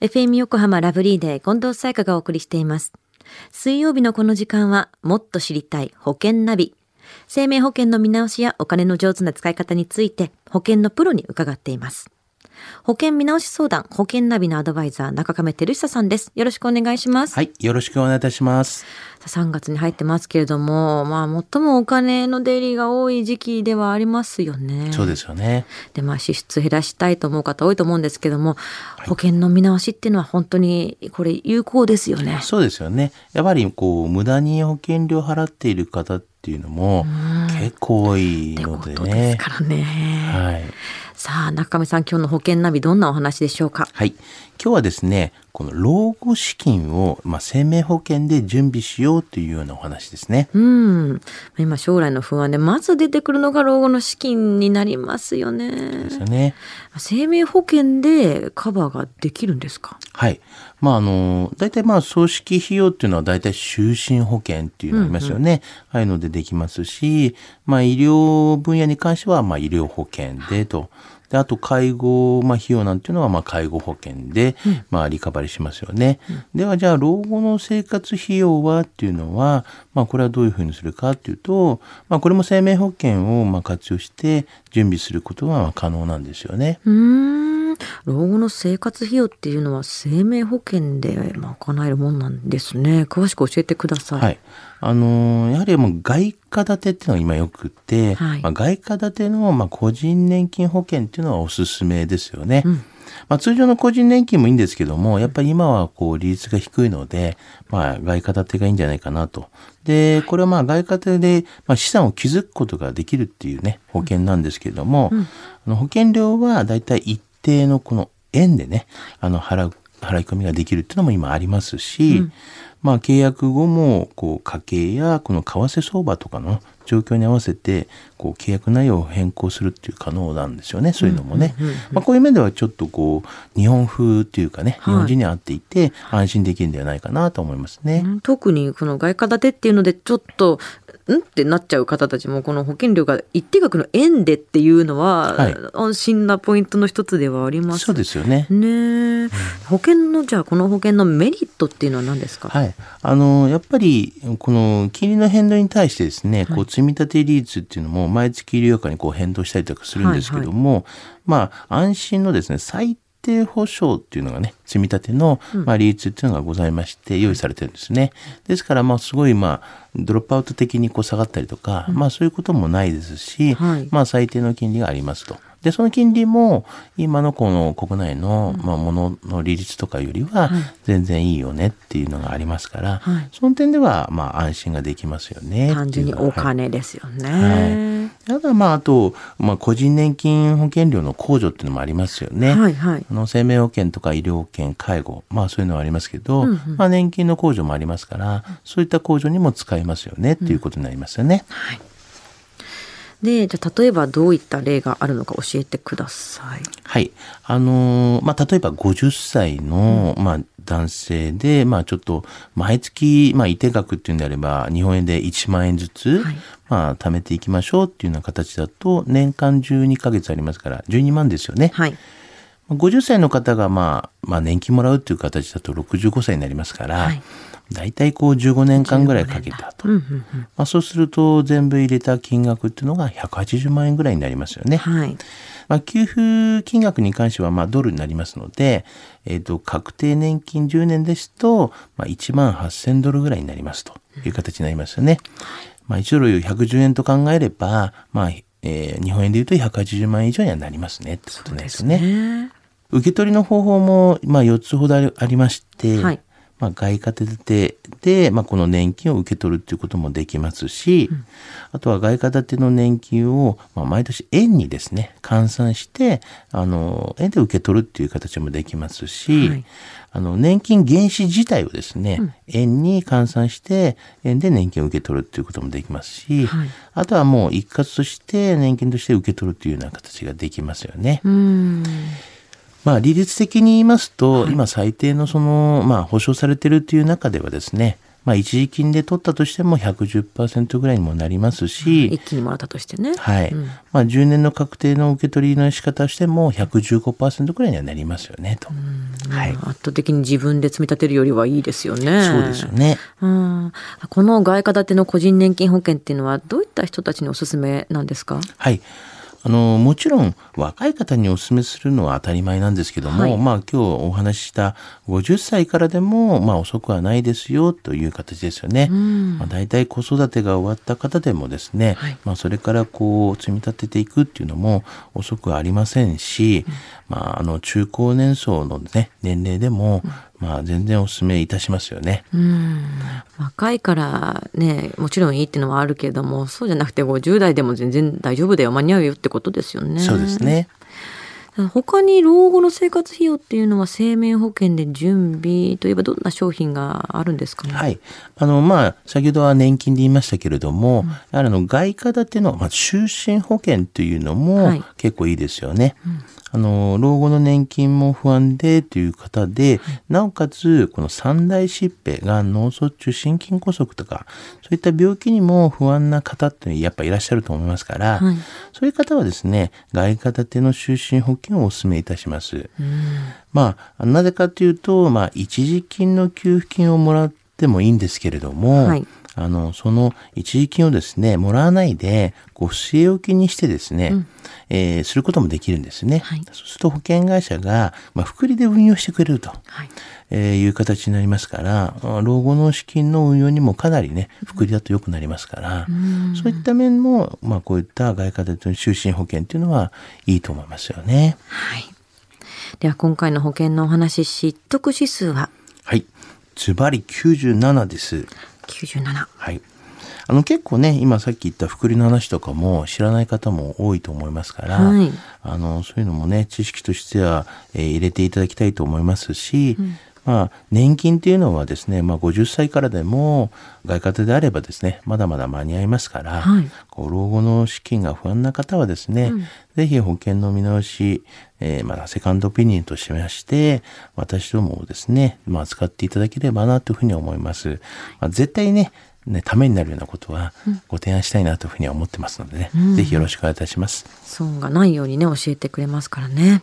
FM 横浜ラブリーデー近藤彩香がお送りしています。水曜日のこの時間はもっと知りたい保険ナビ。生命保険の見直しやお金の上手な使い方について保険のプロに伺っています。保険見直し相談保険ナビのアドバイザー中亀照久さんです。よろしくお願いします。はい、よろしくお願いいたします。さあ3月に入ってますけれども、まあ最もお金の出入りが多い時期ではありますよね。そうですよね。で、まあ支出減らしたいと思う方多いと思うんですけども、保険の見直しっていうのは本当にこれ有効ですよね。そうですよね。やっぱりこう無駄に保険料払っている方っていうのも結構多いのでね。からね。はい。さあ、中上さん、今日の保険ナビどんなお話でしょうか？はい。今日はですね、この老後資金を、まあ、生命保険で準備しようというようなお話ですね。うん。今将来の不安で、まず出てくるのが老後の資金になりますよねです。よね。生命保険でカバーができるんですか？はい。まあ、あの、大体まあ、葬式費用っていうのは大体就寝保険っていうのありますよね。ああいうのでできますし、まあ、医療分野に関しては、まあ、医療保険でと。で、あと、介護、まあ、費用なんていうのは、まあ、介護保険で、まあ、リカバリーしますよね。では、じゃあ、老後の生活費用はっていうのは、まあ、これはどういうふうにするかっていうと、まあ、これも生命保険を、まあ、活用して準備することがまあ可能なんですよね。うーん。老後の生活費用っていうのは生命保険で賄えるもんなんですね。詳しく教えてください。はい。あのーやはりもう外貨建てっていうのが今よくって、はいまあ、外貨建てのまあ個人年金保険っていうのはおすすめですよね。まあ、通常の個人年金もいいんですけども、やっぱり今はこう利率が低いので、まあ外貨建てがいいんじゃないかなと。で、これはまあ外貨建てでまあ資産を築くことができるっていうね、保険なんですけれども、あの保険料はだいたい一定のこの円でね、あの払う、払い込みができるっていうのも今ありますし、まあ契約後もこう家計やこの為替相場とかの状況に合わせてこう契約内容を変更するっていう可能なんですよねそういうのもね。まあこういう面ではちょっとこう日本風っていうかね、日本人に合っていて安心できるんではないかなと思いますね。うん特にこの外貨建てっていうのでちょっとん？ってなっちゃう方たちもこの保険料が一定額の円でっていうのは、はい。安心なポイントの一つではあります。そうですよね。ねえ、保険のじゃあこの保険のメリットっていうのは何ですか、はい。あの、やっぱり、この金利の変動に対してですね、こう、積み立て利率っていうのも毎月利用価にこう変動したりとかするんですけども、まあ、安心のですね、最低保証っていうのがね、積み立ての、まあ、利率っていうのがございまして、用意されてるんですね。ですから、まあ、すごい、まあ、ドロップアウト的にこう下がったりとか、まあ、そういうこともないですし、はいまあ、最低の金利がありますと。で、その金利も、今のこの国内の、まあ、ものの利率とかよりは、全然いいよねっていうのがありますから、はいその点では、まあ、安心ができますよね。単純にお金ですよね。ただ、まあ、あと、まあ、個人年金保険料の控除っていうのもありますよね。はいはいあの生命保険とか医療保険、介護、まあそういうのはありますけど、まあ年金の控除もありますから、そういった控除にも使えますよねっていうことになりますよね。でじゃあ例えばどういった例があるのか教えてください。はい。あのーまあ、例えば50歳の、まあ、男性で、まあ、ちょっと、毎月、まあ、一定額っていうんであれば、日本円で1万円ずつ、はいまあ、貯めていきましょうっていうような形だと、年間12ヶ月ありますから、12万ですよね。はい。50歳の方が、まあ、まあ、年金もらうっていう形だと65歳になりますから、はい大体こう15年間ぐらいかけたと。うんうんうんまあ、そうすると、全部入れた金額っていうのが180万円ぐらいになりますよね。はい。まあ、給付金額に関してはまあドルになりますので、えっ、と、確定年金10年ですと、まあ、1万8000ドルぐらいになりますという形になりますよね。まあ、1ドル110円と考えれば、まあ、えー日本円で言うと180万円以上にはなりますねってことですね。ね受け取りの方法も、まあ、4つほどありありまして、はいまあ、外貨建てで、まあ、この年金を受け取るっていうこともできますし、あとは外貨建ての年金を、まあ、毎年円にですね、換算して、あの、円で受け取るっていう形もできますし、はい。あの、年金原資自体をですね、円に換算して、円で年金を受け取るっていうこともできますし、はい。あとはもう一括として年金として受け取るっていうような形ができますよね。うん。まあ、利率的に言いますと、今最低のその、まあ、保証されてるっていう中ではですね、まあ、一時金で取ったとしても110%ぐらいにもなりますし、一気にもらったとしてね。はい。うんまあ、10年の確定の受け取りの仕方をしても115%ぐらいにはなりますよね、と。はい。圧倒的に自分で積み立てるよりはいいですよね。そうですよね。うんこの外貨建ての個人年金保険っていうのはどういった人たちにおすすめなんですか？はい。あの、もちろん若い方にお勧めするのは当たり前なんですけども、はい。まあ今日お話しした50歳からでも、まあ遅くはないですよという形ですよね。うん。まあ、大体子育てが終わった方でもですね、はい。まあそれからこう積み立てていくっていうのも遅くはありませんし、まああの中高年層のね、年齢でも、まあ全然お勧めいたしますよね。うん若いからねもちろんいいっていうのはあるけれどもそうじゃなくて50代でも全然大丈夫だよ間に合うよってことですよね。そうですね。他に老後の生活費用っていうのは生命保険で準備といえばどんな商品があるんですかね？はい。あの、まあ、先ほどは年金で言いましたけれども、やはりあの、外貨建ての、まあ、就寝保険というのもはい結構いいですよね。あの、老後の年金も不安でという方で、なおかつ、この三大疾病が脳卒中、心筋梗塞とか、そういった病気にも不安な方ってやっぱいらっしゃると思いますから、はいそういう方はですね、外貨建ての就寝保険をお勧めいたします。まあ、なぜかというと、まあ、一時金の給付金をもらってもいいんですけれども、はいあの、その一時金をですね、もらわないで、こう、据え置きにしてですね、えーすることもできるんですね。はいそうすると保険会社が、まあ、福利で運用してくれると。はいえーいう形になりますから、あ老後の資金の運用にもかなりね、福利だと良くなりますから、そういった面も、まあこういった外貨建ての就寝保険っていうのはいいと思いますよね。はい。では今回の保険のお話知得指数は？はい。ズバリ97です。97。はい。あの結構ね、今さっき言った福利の話とかも知らない方も多いと思いますから、はいあの、そういうのもね、知識としては、えー入れていただきたいと思いますし、まあ、年金っていうのはですね、まあ、50歳からでも、外貨であればですね、まだまだ間に合いますから、はい老後の資金が不安な方はですね、ぜひ保険の見直し、えーまあ、セカンドオピニオンとしまして、私どもをですね、まあ、使っていただければなというふうに思います。まあ、絶対ね、ね、ためになるようなことはご提案したいなというふうには思ってますのでね、ぜひよろしくお願いいたします。損がないようにね、教えてくれますからね。